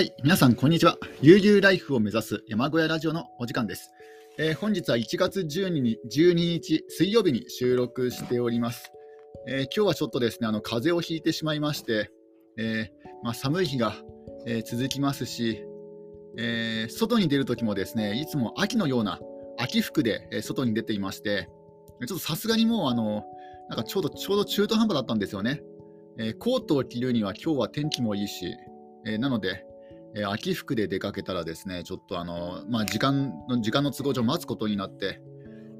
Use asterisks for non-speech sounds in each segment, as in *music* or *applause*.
はい、皆さん、こんにちは。悠々ライフを目指す山小屋ラジオのお時間です。えー、本日は1月12日 ,12 日水曜日に収録しております。えー、今日はちょっとですね、あの風邪をひいてしまいまして、えー、まあ、寒い日が、え続きますし、え外に出るときもですね、いつも秋のような秋服で、え外に出ていまして、ちょっとさすがにもうあの、なんかちょうどちょうど中途半端だったんですよね。えコートを着るには今日は天気もいいし、えなので、えー、秋服で出かけたらですね、ちょっとあの、まあ、時間の時間の都合上待つことになって、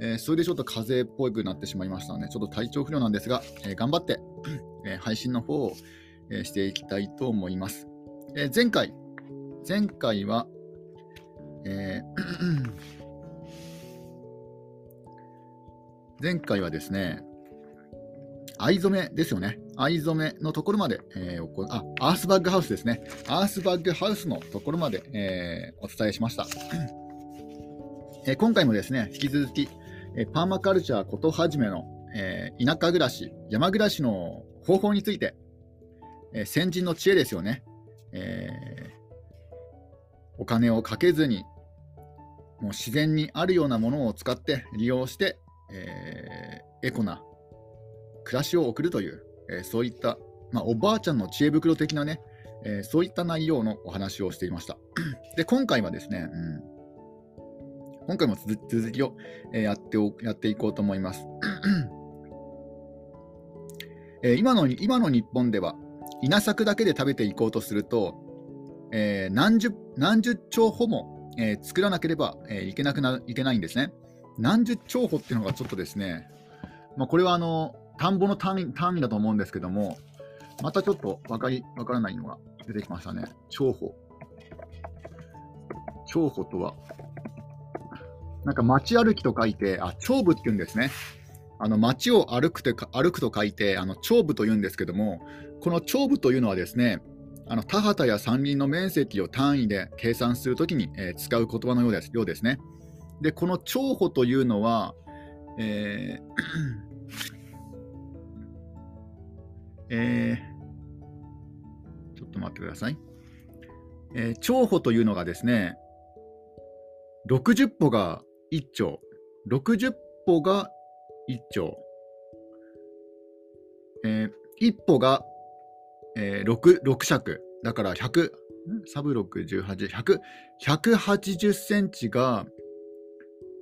えー、それでちょっと風邪っぽくなってしまいましたので、ちょっと体調不良なんですが、えー、頑張って、*clears throat* え配信の方を、えしていきたいと思います。え前回、前回は、え *clears throat* 前回はですね、藍染めですよね。藍染めのところまで、えー、あ、アースバッグハウスですね。アースバッグハウスのところまで、えー、お伝えしました。*clears throat* えー、今回もですね、引き続き、えパーマカルチャーことはじめの、え田舎暮らし、山暮らしの方法について、え先人の知恵ですよね。えお金をかけずに、もう自然にあるようなものを使って利用して、えエコな暮らしを送るという、え、そういった、まあ、おばあちゃんの知恵袋的なね、え、そういった内容のお話をしていました。*clears throat* で、今回はですね、うん、今回も続きを、え、やっておやっていこうと思います。*clears throat* え、今の今の日本では、稲作だけで食べていこうとすると、えー、何十何十兆歩も、えー、作らなければ、えー、いけなくないけないんですね。何十兆歩っていうのがちょっとですね、まあ、これはあの田んぼの単位単位だと思うんですけども、またちょっと分かり分からないのが出てきましたね。長歩。長歩とは、なんか街歩きと書いて、あ、長部って言うんですね。あの街を歩くと歩くと書いて、あの長部と言うんですけども、この長部というのはですね、あの田畑や山林の面積を単位で計算するときに、えー、使う言葉のようですようですね。で、この長歩というのは、えーえー、ちょっと待ってください。えー、長歩というのがですね、60歩が1丁、60歩が1丁、えー、1歩が、えー、6, 6尺、だから100、サブ6、18、100、180センチが、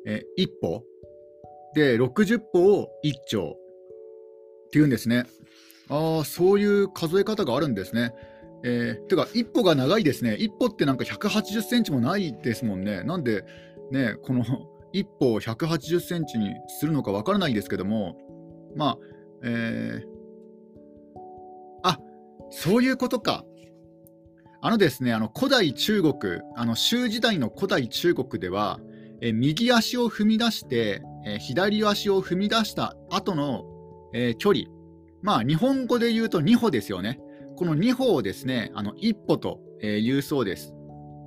えー、1歩。で、60歩を1丁。っていうんですね。ああ、そういう数え方があるんですね。えー、てか、一歩が長いですね。一歩ってなんか180センチもないですもんね。なんで、ね、この *laughs* 一歩を180センチにするのかわからないですけども、まあ、えー、あそういうことか。あのですね、あの古代中国、あの州時代の古代中国では、え右足を踏み出して、え左足を踏み出した後の、えー、距離、まあ、日本語で言うと2歩ですよね。この2歩をですね、あの1歩と、え、言うそうです。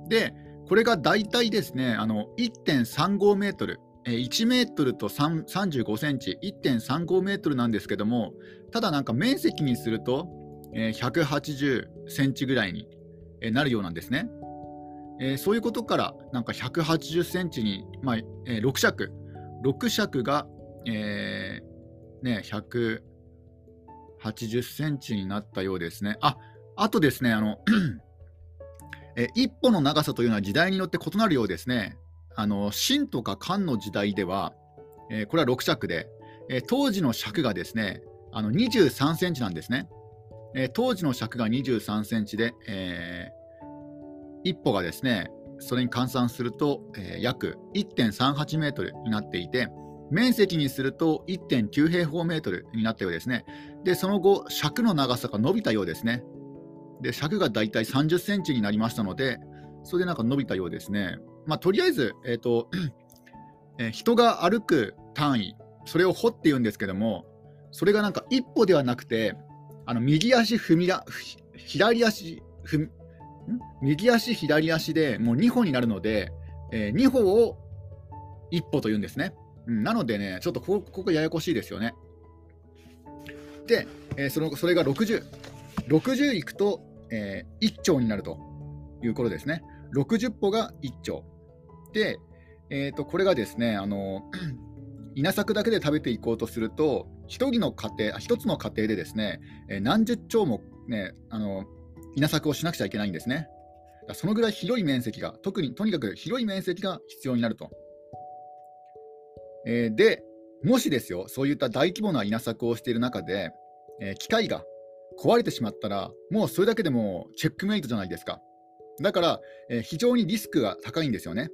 で、これが大体ですね、あの1.35メートル、1メートルと35センチ、1.35メートルなんですけども、ただなんか面積にすると、え、180センチぐらいになるようなんですね。え、そういうことから、なんか180センチに、まあえ、6尺、6尺が、えーね、100 80センチになったようですね。あ、あとですね、あの *clears throat* え一歩の長さというのは時代によって異なるようですね。あの秦とか漢の時代では、えー、これは6尺で、えー、当時の尺がですね、あの23センチなんですね。えー、当時の尺が23センチで、え一歩がですね、それに換算すると、え約1.38メートルになっていて、面積にすると1.9平方メートルになったようですね。で、その後、尺の長さが伸びたようですね。で、尺がだいたい30センチになりましたので、それでなんか伸びたようですね。まあ、とりあえず、えーと *clears throat* えー、人が歩く単位、それを歩って言うんですけども、それがなんか一歩ではなくて、あの右足踏みだ、左足踏右足、左足でもう2歩になるので、えー、2歩を1歩と言うんですね。うん、なのでね、ちょっとここここややこしいですよね。で、えー、そのそれが60。60いくと、えー、1兆になると。いうことですね。60歩が1丁。で、えー、とこれがですね、あの *clears throat* 稲作だけで食べていこうとすると、1人の家庭、1つの家庭でですね、え何十丁も、ね、あの稲作をしなくちゃいけないんですね。そのぐらい広い面積が、特にとにかく広い面積が必要になると。えー、で、もしですよ、そういった大規模な稲作をしている中で、えー、機械が壊れてしまったら、もうそれだけでもチェックメイトじゃないですか。だから、えー、非常にリスクが高いんですよね。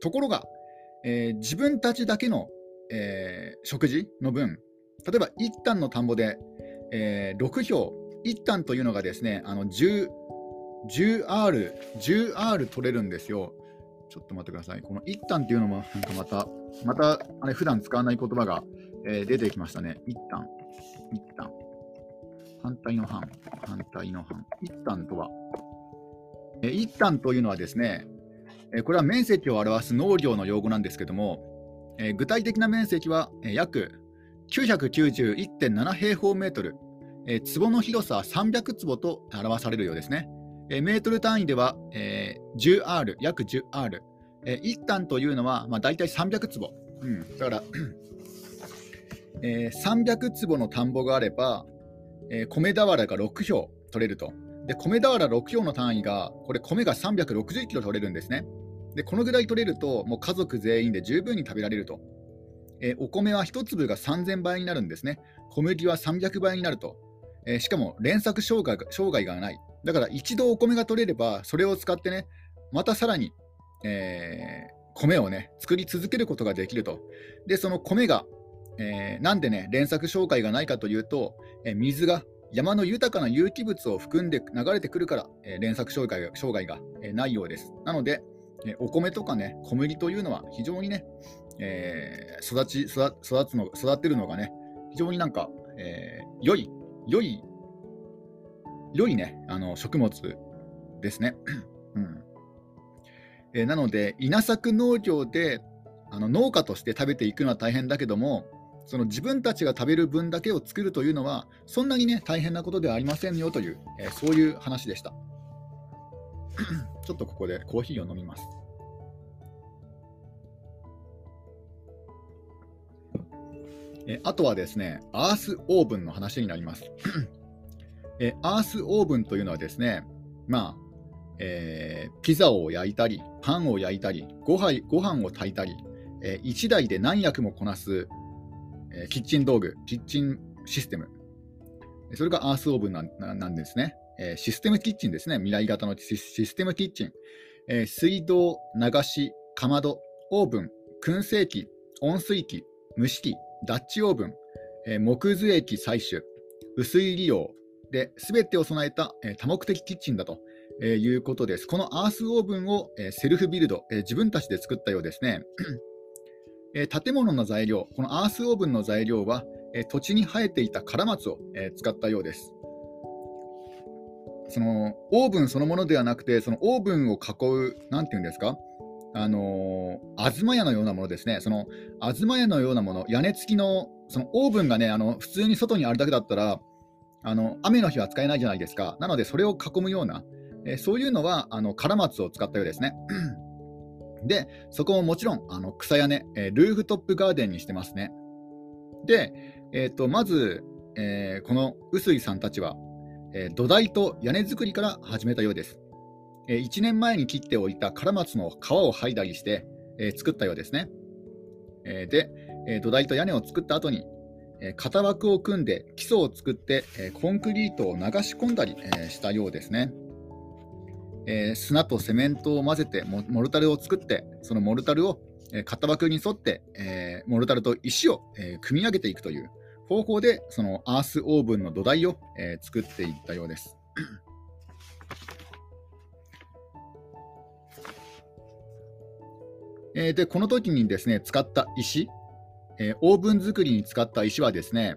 ところが、えー、自分たちだけの、え、食事の分、例えば1単の田んぼで、え、6票、1単というのがですね、あの 10, 10R、10R 取れるんですよ。ちょっと待ってください。この1単っていうのも、なんかまた、また、あれ、普段使わない言葉が、えー、出てきましたね。1単、1単。反対の反、反対の反。1単とは、えー、1単というのはですね、えー、これは面積を表す農業の用語なんですけども、えー、具体的な面積は、えー、約991.7平方メートル、えー、坪の広さは300坪と表されるようですね。えー、メートル単位では、えー、10R、約 10R、えー、1単というのは、まあ、大体300坪。うん、だからえー、300坪の田んぼがあれば、えー、米俵が6票取れると。で、米俵6票の単位が、これ、米が360キロ取れるんですね。で、このぐらい取れると、もう家族全員で十分に食べられると。えー、お米は1粒が3000倍になるんですね。小麦は300倍になると。えー、しかも連作障害がない。だから一度お米が取れれば、それを使ってね、またさらに、えー、米をね、作り続けることができると。で、その米が、えー、なんでね、連作障害がないかというと、えー、水が山の豊かな有機物を含んで流れてくるから、えー、連作障害障害が、えー、ないようです。なので、えー、お米とかね、小麦というのは非常にね、えー、育ち育つの育てるのがね、非常になんか、えー、良い、良い、良いね、あの食物ですね。*clears throat* うんえー、なので、稲作農業であの農家として食べていくのは大変だけども、その自分たちが食べる分だけを作るというのは、そんなにね、大変なことではありませんよという、えー、そういう話でした。*clears throat* ちょっとここでコーヒーを飲みます。えあとはですね、アースオーブンの話になります。*clears throat* えアースオーブンというのはですね、まあ、えー、ピザを焼いたり、パンを焼いたり、ごはご飯を炊いたり、えー、1台で何役もこなす、えー、キッチン道具、キッチンシステム。それがアースオーブンなんですね、えー、システムキッチンですね。未来型のシステムキッチン。えー、水道、流し、かまど、オーブン、燻製機、温水器、蒸し器、ダッチオーブン、えー、木酢液採取、雨水利用で、すべてを備えた、えー、多目的キッチンだと。えー、いうことです。このアースオーブンを、えー、セルフビルド、えー、自分たちで作ったようですね。え建物の材料、このアースオーブンの材料は、え土地に生えていたカラマツを、え使ったようです。そのオーブンそのものではなくて、そのオーブンを囲う、なんていうんですか、あのー、東屋のようなものですね、その東屋のようなもの、屋根付きのそのオーブンがね、あの普通に外にあるだけだったら、あの雨の日は使えないじゃないですか。なので、それを囲むような、えー、そういうのはあのカラマツを使ったようですね。*clears throat* で、そこももちろんあの草屋根、えー、ルーフトップガーデンにしてますね。で、えーと、まず、えー、この臼井さんたちは、え土台と屋根作りから始めたようです。え1年前に切っておいたカラマツの皮を剥いだりして、え作ったようですね。えで、え土台と屋根を作った後に、型枠を組んで基礎を作って、コンクリートを流し込んだり、したようですね。砂とセメントを混ぜてモルタルを作ってそのモルタルを、型枠に沿って、モルタルと石を、組み上げていくという方法でそのアースオーブンの土台を、作っていったようです。でこの時にですね使った石、えオーブン作りに使った石はですね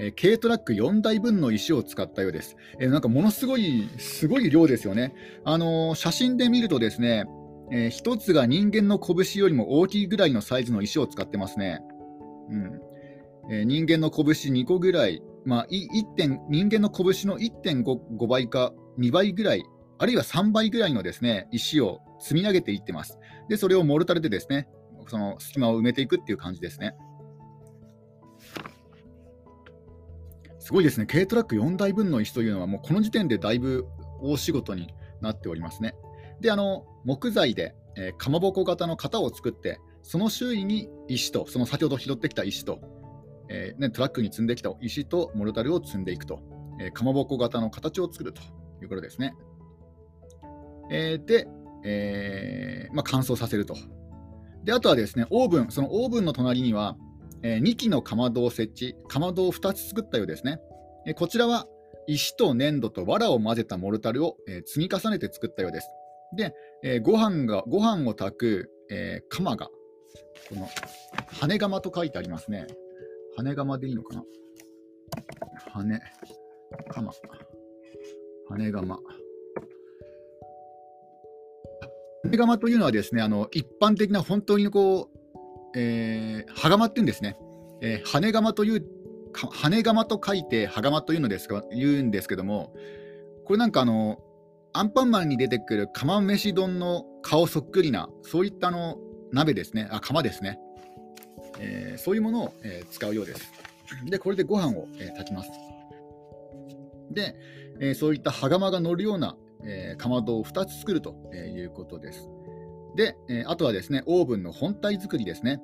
えー、軽トラック4台分の石を使ったようです。えー、なんかものすごい、すごい量ですよね。あのー、写真で見るとですね、え、1つが人間の拳よりも大きいぐらいのサイズの石を使ってますね。うんえ、人間の拳2個ぐらい、まあ、1点人間の拳の1.5倍か2倍ぐらいあるいは3倍ぐらいのですね石を積み上げていってます。で、それをモルタルでですね、その隙間を埋めていくっていう感じですね。すごいですね、軽トラック4台分の石というのは、もうこの時点でだいぶ大仕事になっておりますね。で、あの木材で、えー、かまぼこ型の型を作って、その周囲に石と、その先ほど拾ってきた石と、えーね、トラックに積んできた石とモルタルを積んでいくと、えー、かまぼこ型の形を作るということですね。えー、で、えーまあ、乾燥させると。で、あとはですね、オーブン、そのオーブンの隣には、え、2基のかまどを設置、かまどを2つ作ったようですね。え、こちらは石と粘土と藁を混ぜたモルタルを、え、積み重ねて作ったようです。で、えー、ご飯がご飯を炊く、えー、釜が、この羽釜と書いてありますね。羽釜でいいのかな？羽、釜、羽釜。羽釜というのはですね、あの一般的な本当にこう、えー、羽釜っていうんですね。えー、羽釜という、羽釜と書いて羽釜というのですか言うんですけども、これなんかあの、アンパンマンに出てくる釜飯丼の顔そっくりな、そういったの鍋ですね、あ、釜ですね。えー、そういうものを、えー、使うようです。で、これでご飯を、えー、炊きます。で、えー、そういった羽釜が乗るような、えー、かまどを2つ作るということです。で、え、あとはですね、オーブンの本体作りですね。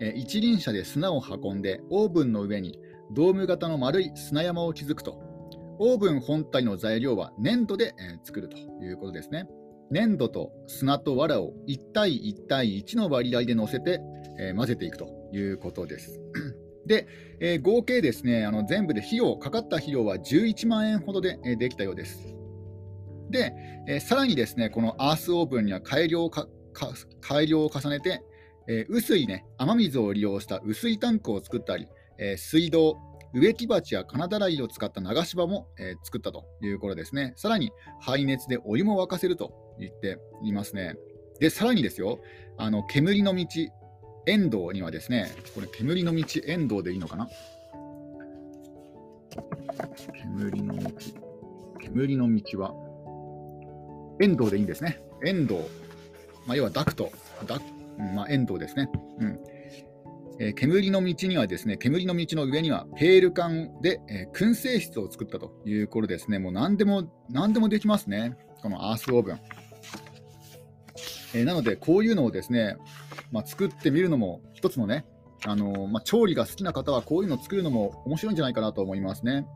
え、一輪車で砂を運んで、オーブンの上にドーム型の丸い砂山を築くと。オーブン本体の材料は粘土で、え、作るということですね。粘土と砂と藁を1対1対1の割合で乗せて、え、混ぜていくということです。*clears throat* で、えー、合計ですね、あの全部で費用、かかった費用は11万円ほどで、え、できたようです。で、えー、さらにですね、このアースオーブンには改良か改良を重ねて、えー、薄い、ね、雨水を利用した薄いタンクを作ったり、えー、水道、植木鉢や金だらいを使った流し場も、えー、作ったということですね。さらに、排熱でお湯も沸かせると言っていますね。で、さらにですよ、あの煙の道、遠藤にはですね、これ、煙の道、遠藤でいいのかな？煙の道、煙の道は、遠藤でいいんですね。遠藤まあ、要はダクト、ダまあ、遠藤ですね。うんえー、煙の道にはですね、煙の道の上にはペール管で、えー、燻製室を作ったということですね。もう何でも、何でもできますね。このアースオーブン。えー、なので、こういうのをですね、まあ、作ってみるのも一つのね、あのまあ、調理が好きな方はこういうのを作るのも面白いんじゃないかなと思いますね。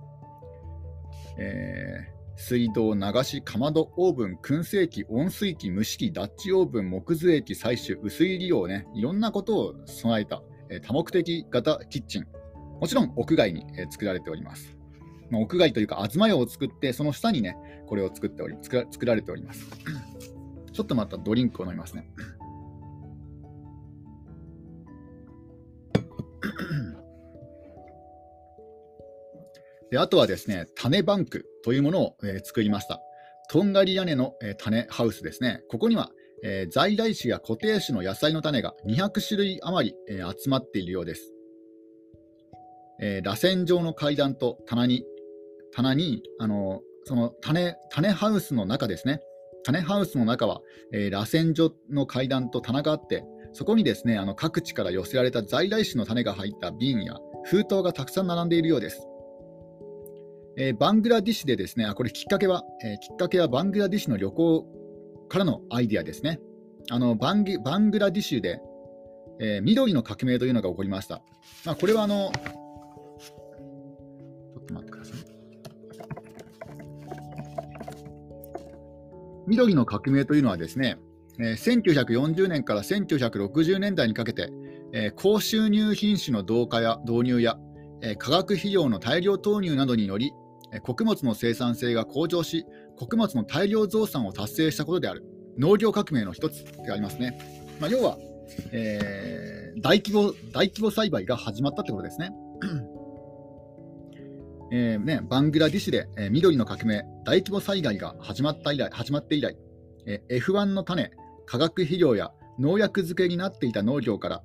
え水道、流し、かまど、オーブン、燻製機、温水器、蒸し器、ダッチオーブン、木造液、採取、薄い利用ね、いろんなことを備えた、え多目的型キッチン。もちろん屋外に、え作られております。ま、屋外というか、東屋を作って、その下にね、これを作っており作ら作られております。*clears throat* ちょっとまたドリンクを飲みますね。*clears throat* であとはですね、種バンクというものを、えー、作りました。とんがり屋根の、えー、種ハウスですね。ここには、えー、在来種や固定種の野菜の種が200種類余り、えー、集まっているようです。えー、螺旋状の階段と棚に、棚に、あのその種種ハウスの中ですね。種ハウスの中は、えー、螺旋状の階段と棚があって、そこにですねあの各地から寄せられた在来種の種が入った瓶や封筒がたくさん並んでいるようです。えー、バングラディッシュでですね、あこれきっかけは、えー、きっかけはバングラディッシュの旅行からのアイディアですね。あのバンバングラディッシュで、えー、緑の革命というのが起こりました。まあ、これはあの、ちょっと待ってください。緑の革命というのはですね、えー、1940年から1960年代にかけて、えー、高収入品種の導化や導入や、えー、化学肥料の大量投入などにより、穀物の生産性が向上し、穀物の大量増産を達成したことである。農業革命の一つってありますね。まあ、要は、えー、大規模、大規模栽培が始まったってことですね。*clears throat* えね、バングラディシュで、えー、緑の革命、大規模災害が始まった以来始まって以来、えー、F1 の種、化学肥料や農薬漬けになっていた農業から、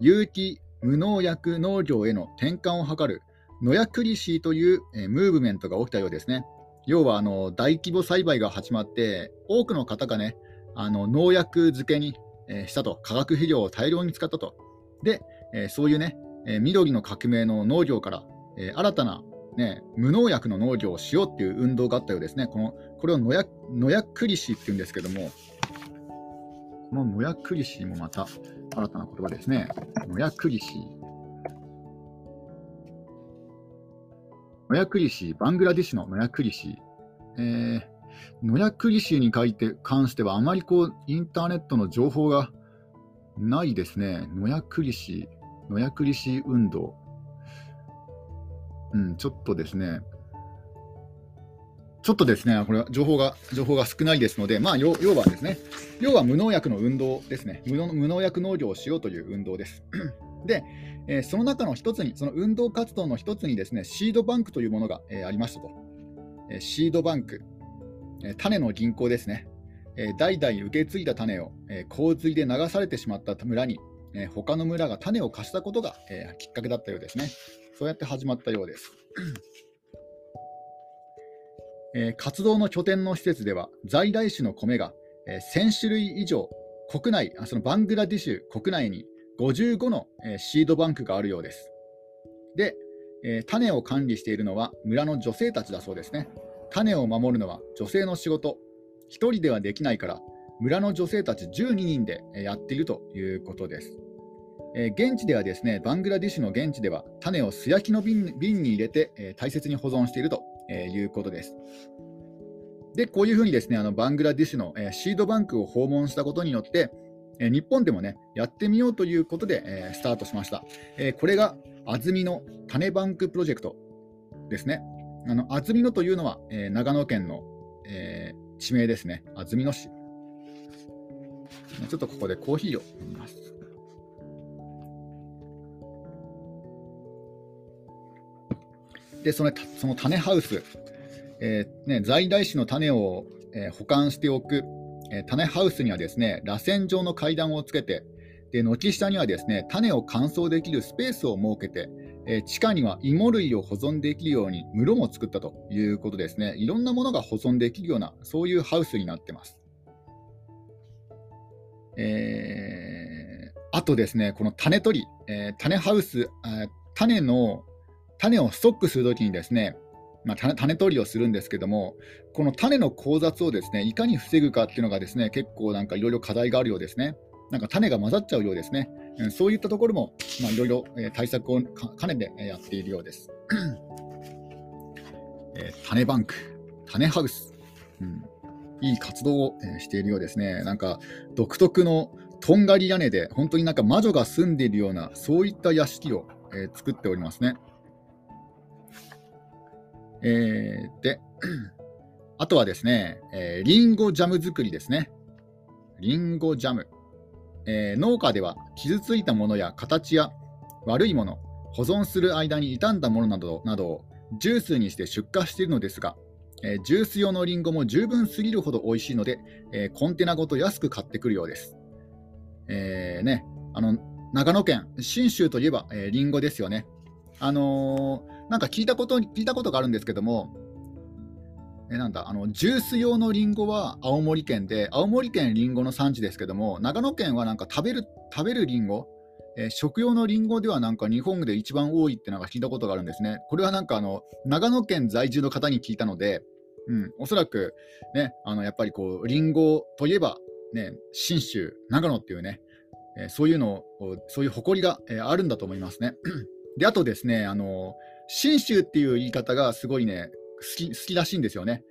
有機無農薬農業への転換を図るノヤクリシーという、え、ムーブメントが起きたようですね。要はあの大規模栽培が始まって、多くの方がね、あの農薬漬けに、えしたと、化学肥料を大量に使ったと。で、えそういうね、え緑の革命の農業から、え新たな、ね、無農薬の農業をしようっていう運動があったようですね。このこれを野薬野薬リシーっていうんですけども、この野薬リシーもまた新たな言葉ですね。野薬リシー。野薬リシ、バングラディッシュの野薬リシ。えー、野薬リシに書いて関してはあまりこうインターネットの情報がないですね。野薬リシ、野薬リシ運動。うん、ちょっとですね、ちょっとですね、これは情報が情報が少ないですので、まあ、要はですね、要は無農薬の運動ですね無、無農薬農業をしようという運動です。で、えー、その中の一つに、その運動活動の一つにですね、シードバンクというものが、えー、ありましたと。えー、シードバンク、え種の銀行ですね。え代々受け継いだ種を、え洪水で流されてしまった村に、え他の村が種を貸したことが、えきっかけだったようですね。そうやって始まったようです。*clears throat* え活動の拠点の施設では在来種の米が、え1000種類以上国内あそのバングラディシュ国内に55の、シードバンクがあるようです。で、種を管理しているのは村の女性たちだそうですね。種を守るのは女性の仕事。1人ではできないから村の女性たち12人でやっているということです。現地ではですね、バングラディッシュの現地では種を素焼きの瓶瓶に入れて、大切に保存していると、いうことです。で、こういうふうにですね、あのバングラディッシュの、シードバンクを訪問したことによって、え、日本でもね、やってみようということで、え、スタートしました。え、これが安曇野種バンクプロジェクトですね。あの安曇野というのは、え、長野県の、え、地名ですね。安曇野市。ちょっとここでコーヒーを飲みます。でそのその種ハウス、えー、ね、在来種の種を、えー、保管しておく、え、種ハウスにはですね螺旋状の階段をつけてで軒下にはですね種を乾燥できるスペースを設けて、え地下には芋類を保存できるように室も作ったということですねいろんなものが保存できるようなそういうハウスになってます。えー、あとですね、この種取り、えー、種ハウス、種の種をストックするときにですね、まあ、種取りをするんですけども、この種の交雑をですねいかに防ぐかっていうのがですね結構なんかいろいろ課題があるようですね。なんか種が混ざっちゃうようですね。そういったところもいろいろ対策を兼ねてやっているようです。えー、種バンク、種ハウス、うん、いい活動をしているようですね。なんか独特のとんがり屋根で本当になんか魔女が住んでいるようなそういった屋敷を、えー、作っておりますね。えー、で、*clears throat* あとはですね、えー、リンゴジャム作りですね。リンゴジャム。えー、農家では傷ついたものや形や悪いもの、保存する間に傷んだものなどなどをジュースにして出荷しているのですが、えー、ジュース用のリンゴも十分すぎるほど美味しいので、えー、コンテナごと安く買ってくるようです。えーね、あの長野県、信州といえば、えー、リンゴですよね。あのーなんか聞いたこと聞いたことがあるんですけども、えなんだあのジュース用のりんごは青森県で、青森県りんごの産地ですけども、長野県はなんか食べる食べるりんご、えー、食用のりんごではなんか日本で一番多いってなんか聞いたことがあるんですね。これはなんかあの長野県在住の方に聞いたので、うん、おそらくね、あのやっぱりこうりんごといえば、ね、信州、長野っていうね、えー、そういうのそういう誇りが、えー、あるんだと思いますね。*clears throat* で、あとですね、あの信州っていう言い方がすごいね、好き好きらしいんですよね。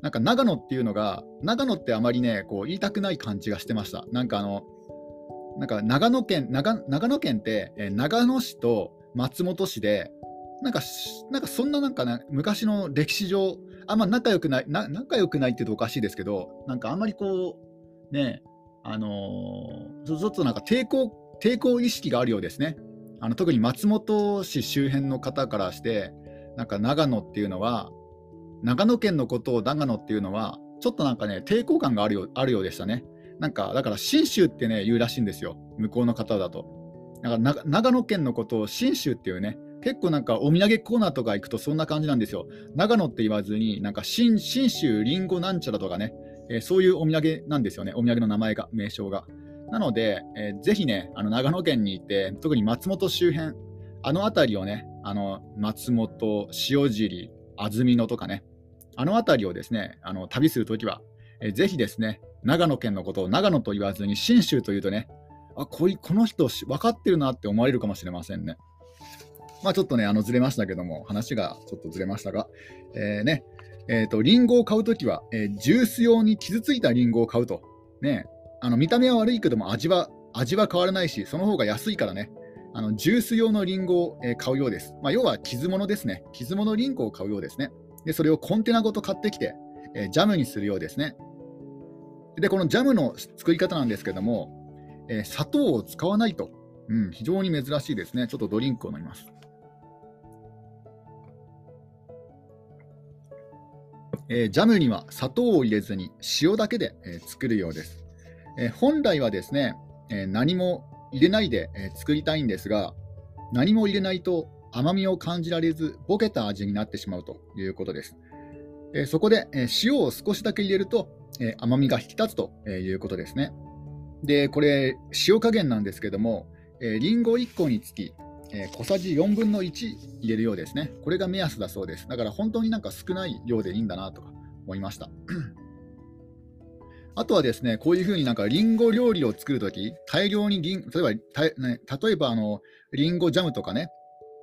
なんか長野っていうのが、長野ってあまりね、こう言いたくない感じがしてました。なんかあの、なんか長野県、長長野県って、え長野市と松本市で、なんか、なんかそんななんか、ね、昔の歴史上、あんま仲良くないな、仲良くないって言うとおかしいですけど、なんかあんまりこう、ね、あのー、ちょっとなんか抵抗、抵抗意識があるようですね。あの特に松本市周辺の方からしてなんか長野っていうのは長野県のことを長野っていうのはちょっとなんかね抵抗感があるよあるようでしたねなんかだから信州ってね言うらしいんですよ向こうの方だとだから長野県のことを信州っていうね結構なんかお土産コーナーとか行くとそんな感じなんですよ。長野って言わずに、なんか信州りんごなんちゃらとかね、えー、そういうお土産なんですよね、お土産の名前が、名称が。なので、えー、ぜひね、あの長野県に行って、特に松本周辺、あの辺りをね、あの松本、塩尻、安曇野とかね、あの辺りをですね、あの旅するときは、えー、ぜひですね、長野県のことを長野と言わずに信州というとね、あこいこの人分かってるなって思われるかもしれませんね。まあちょっとね、あのずれましたけども、話がちょっとずれましたが、えー、ね、えっ、ー、と、リンゴを買うときは、えー、ジュース用に傷ついたリンゴを買うと。ね、あの見た目は悪いけども味は、味は変わらないし、その方が安いからね、あのジュース用のリンゴを、え、買うようです。まあ、要は傷物ですね。傷物リンゴを買うようですね。で、それをコンテナごと買ってきて、えー、ジャムにするようですね。で、このジャムの作り方なんですけども、えー、砂糖を使わないと、うん、非常に珍しいですね。ちょっとドリンクを飲みます。えー、ジャムには砂糖を入れずに塩だけで、えー、作るようです、え、本来はですね、え何も入れないで、え作りたいんですが、何も入れないと甘みを感じられず、ボケた味になってしまうということです。えそこで、え塩を少しだけ入れると、え甘みが引き立つということですね。で、これ、塩加減なんですけども、えリンゴ1個につき、え小さじ4分の1入れるようですね。これが目安だそうです。だから本当になんか少ない量でいいんだなとか思いました。あとはですね、こういうふうになんかリンゴ料理を作るとき、大量にリン、例えば、ね、例えばあの、リンゴジャムとかね、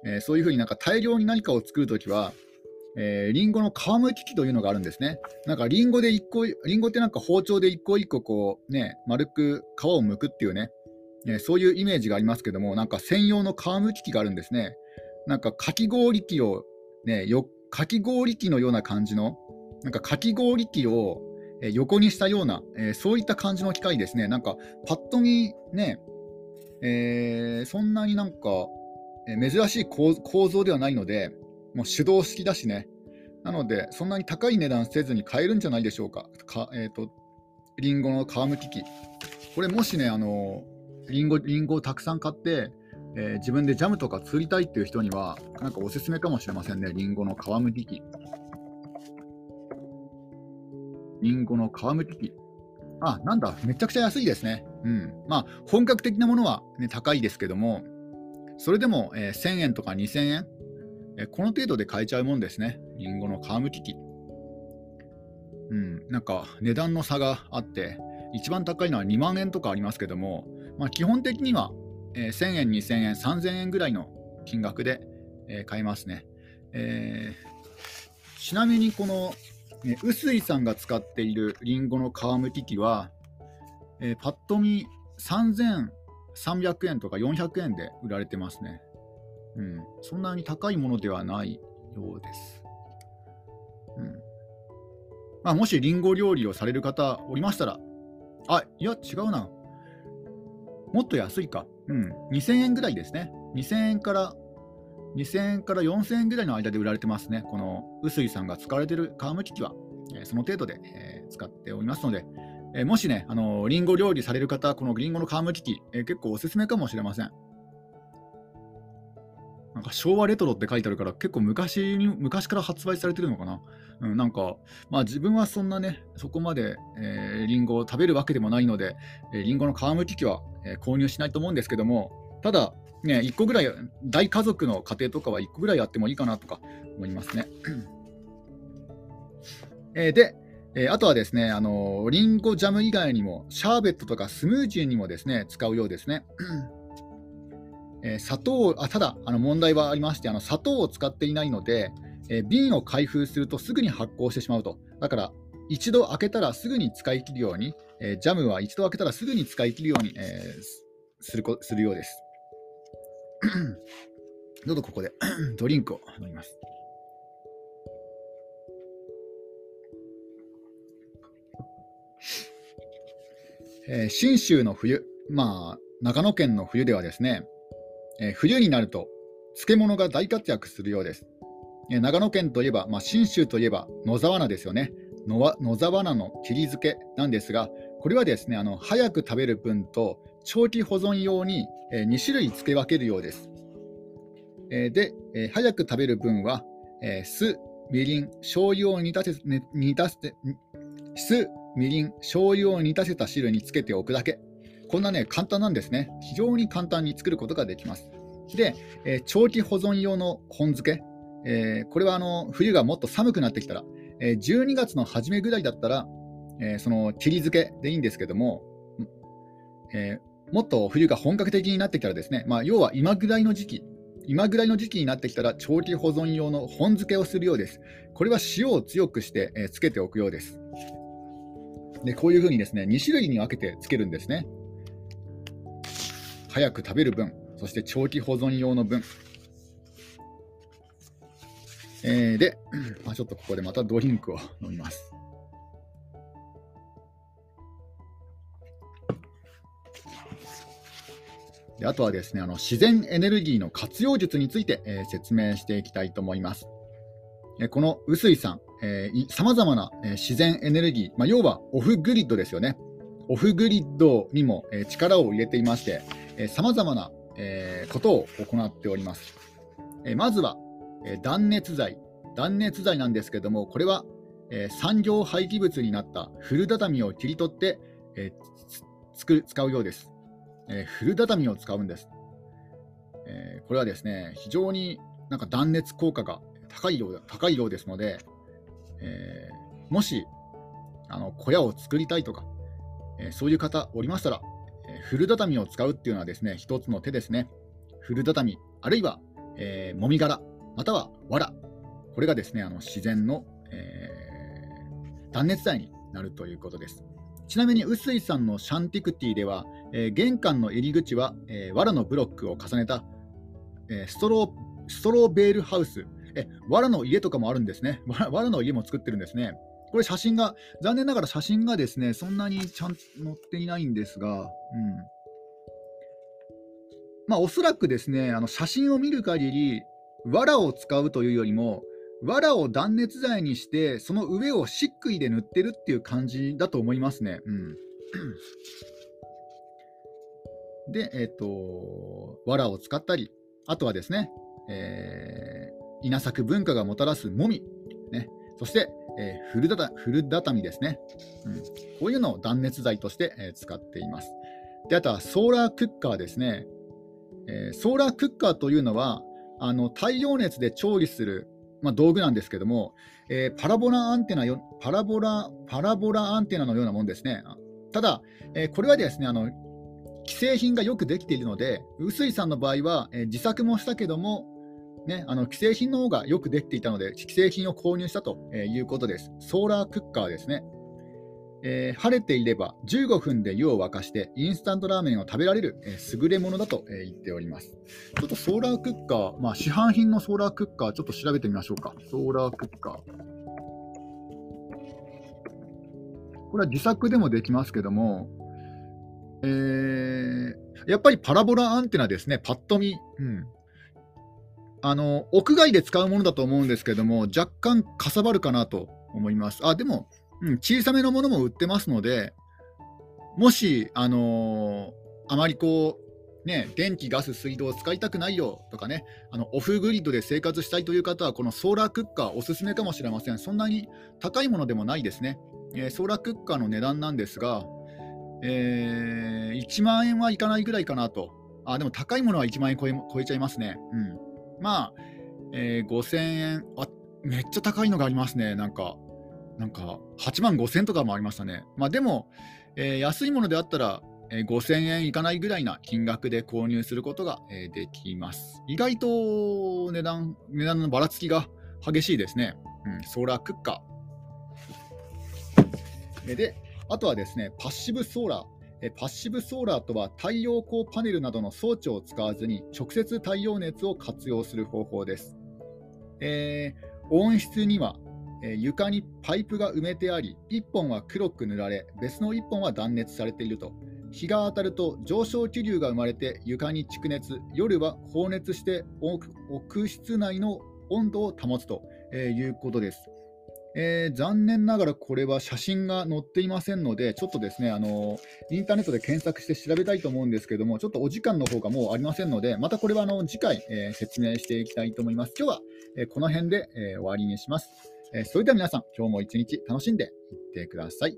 えー、そういうふうになんか大量に何かを作るときは、えー、リンゴの皮むき器というのがあるんですね。なんかリンゴで一個、リンゴってなんか包丁で一個一個こうね、丸く皮を剥くっていうね、え、そういうイメージがありますけども、なんか専用の皮むき器があるんですね。なんかかき氷機をね、よかき氷機のような感じの、なんかかき氷機を横にしたような、え、そういった感じの機械ですね。なんかパッと見ね、えー、そんなになんか、え、珍しい構造ではないので、もう手動式だしね。なので、そんなに高い値段せずに買えるんじゃないでしょうか。かえっ、ー、と、リンゴの皮むき器。これもしね、あの、リンゴ、リンゴをたくさん買って、えー、自分でジャムとか作りたいっていう人には、なんかおすすめかもしれませんね。リンゴの皮むき器。リンゴの皮むき器。あ、なんだ、めちゃくちゃ安いですね。うん。まあ、本格的なものは、ね、高いですけども、それでも、えー、1000円とか2000円、えこの程度で買えちゃうもんですね。りんごの皮むき器。うん、なんか値段の差があって、一番高いのは2万円とかありますけども、まあ、基本的には、えー、1000円、2000円、3000円ぐらいの金額で、えー、買えますね。えー、ちなみにこの、臼井さんが使っているりんごの皮むき器は、えー、パッと見3300円とか400円で売られてますね。うん、そんなに高いものではないようです。うんまあ、もしリンゴ料理をされる方おりましたら、あ、いや、違うな。もっと安いか。うん、2000円ぐらいですね。2000円から、2000円から4000円ぐらいの間で売られてますね。この臼井さんが使われている皮むき器は、えー、その程度で、えー、使っておりますので、えー、もしね、あのー、リンゴ料理される方、このリンゴの皮むき器、えー、結構おすすめかもしれません。なんか昭和レトロって書いてあるから結構昔に昔から発売されてるのかな。うん、なんか、まあ自分はそんなね、そこまで、えー、リンゴを食べるわけでもないので、えー、リンゴの皮むき器は、えー、購入しないと思うんですけども、ただ、ね、1個ぐらい、大家族の家庭とかは1個ぐらいあってもいいかなとか思いますね。*clears throat* えー、で、えー、あとはですね、あのー、リンゴジャム以外にも、シャーベットとかスムージーにもですね、使うようですね。*clears throat* えー、砂糖あただあの問題はありましてあの砂糖を使っていないので、えー、瓶を開封するとすぐに発酵してしまうとだから一度開けたらすぐに使い切るように、えー、ジャムは一度開けたらすぐに使い切るように、えするするようですどうぞここで *clears throat* ドリンクを飲みますえー、信州の冬、まあ、長野県の冬ではですね、えー、冬になると漬物が大活躍するようです。えー、長野県といえば、まあ、信州といえば野沢菜ですよね。野野沢菜の切り漬けなんですが、これはですねあの早く食べる分と長期保存用に、2種類漬け分けるようです。で、早く食べる分は、酢、みりん、醤油を煮立て、ね、煮立て、酢、みりん、醤油を煮立てた汁につけておくだけ。こんなね、簡単なんですね。非常に簡単に作ることができます。で、え、長期保存用の本漬け。えー、これはあの冬がもっと寒くなってきたら、え、12月の初めぐらいだったら、えその切り漬けでいいんですけども、えもっと冬が本格的になってきたらですね、まあ、要は今ぐらいの時期、今ぐらいの時期になってきたら長期保存用の本漬けをするようです。これは塩を強くして、えつけておくようです。でこういうふうにですね2種類に分けてつけるんですね。早く食べる分、そして長期保存用の分。えー、で、まあ、ちょっとここでまたドリンクを飲みます。であとはですねあの自然エネルギーの活用術について、えー、説明していきたいと思います。えー、この臼井さん、さまざまな、えー、自然エネルギー、まあ、要はオフグリッドですよね。オフグリッドにも、えー、力を入れていまして、さまざまな、えー、ことを行っております。えー、まずは、えー、断熱材。断熱材なんですけども、これは、えー、産業廃棄物になった古畳を切り取って、えー、作る使うようです、えー。古畳を使うんです。えー、これはですね、非常になんか断熱効果が高いよう高いようですので、えー、もしあの小屋を作りたいとか、え、そういう方おりましたら、え古畳を使うっていうのはですね、一つの手ですね。古畳、あるいは、えー、もみ殻、または藁。これがですね、あの自然の、え、断熱材になるということです。ちなみに、臼井さんのシャンティクティでは、えー、玄関の入り口は、えー、藁のブロックを重ねた、えー、ストローストローベールハウスえ、藁の家とかもあるんですね。*laughs* 藁の家も作ってるんですね。これ写真が、残念ながら写真がですね、そんなにちゃんと載っていないんですが、うん。まあ、おそらくですね、あの写真を見る限り、藁を使うというよりも、藁を断熱材にして、その上を漆喰で塗ってるっていう感じだと思いますね。うん。で、えっ、ー、と、藁を使ったり、あとはですね、えー、稲作文化がもたらすもみ、ね、そして、えー、古だ古畳ですね、うん。こういうのを断熱材として、えー、使っています。であとはソーラークッカーですね。えー、ソーラークッカーというのは、あの太陽熱で調理する、まあ、道具なんですけども、えー、パラボラアンテナよパラボラパラボラアンテナのようなものですね。ただ、えー、これはですねあの既製品がよくできているので、臼井さんの場合は、えー、自作もしたけども、ね、あの既製品の方がよくできていたので、既製品を購入したということです。ソーラークッカーですね。えー、晴れていれば15分で湯を沸かしてインスタントラーメンを食べられる、えー、優れものだと、えー、言っております。ちょっとソーラークッカー、まあ、市販品のソーラークッカー、ちょっと調べてみましょうか。ソーラークッカー。これは自作でもできますけども、えー、やっぱりパラボラアンテナですね、パッと見。うん、あの屋外で使うものだと思うんですけども、若干かさばるかなと思います。あ、でも、うん、小さめのものも売ってますので、もし、あのー、あまりこう、ね、電気、ガス、水道を使いたくないよとかね、あのオフグリッドで生活したいという方は、このソーラークッカーおすすめかもしれません。そんなに高いものでもないですね。えー、ソーラークッカーの値段なんですが、えー、1万円はいかないぐらいかなと。あ、でも高いものは1万円超え超えちゃいますね。うん。まあ、えー、5000円あ、めっちゃ高いのがありますね。なんか、なんか8万5000とかもありましたね。まあ、でも、えー、安いものであったら、えー、5000円いかないぐらいな金額で購入することが、えー、できます。意外と値段値段のばらつきが激しいですね。うん、ソーラークッカー。で、あとはですね、パッシブソーラー。パッシブソーラーとは太陽光パネルなどの装置を使わずに直接太陽熱を活用する方法です。えー、温室にはえ床にパイプが埋めてあり、1本は黒く塗られ、別の1本は断熱されていると。日が当たると上昇気流が生まれて床に蓄熱、夜は放熱して屋室内の温度を保つと、えいうことです。えー、残念ながらこれは写真が載っていませんので、ちょっとですね、あのー、インターネットで検索して調べたいと思うんですけども、ちょっとお時間の方がもうありませんので、またこれはあの次回、えー、説明していきたいと思います。今日は、えこの辺で、え終わりにします。えそれでは皆さん、今日も一日楽しんでいってください。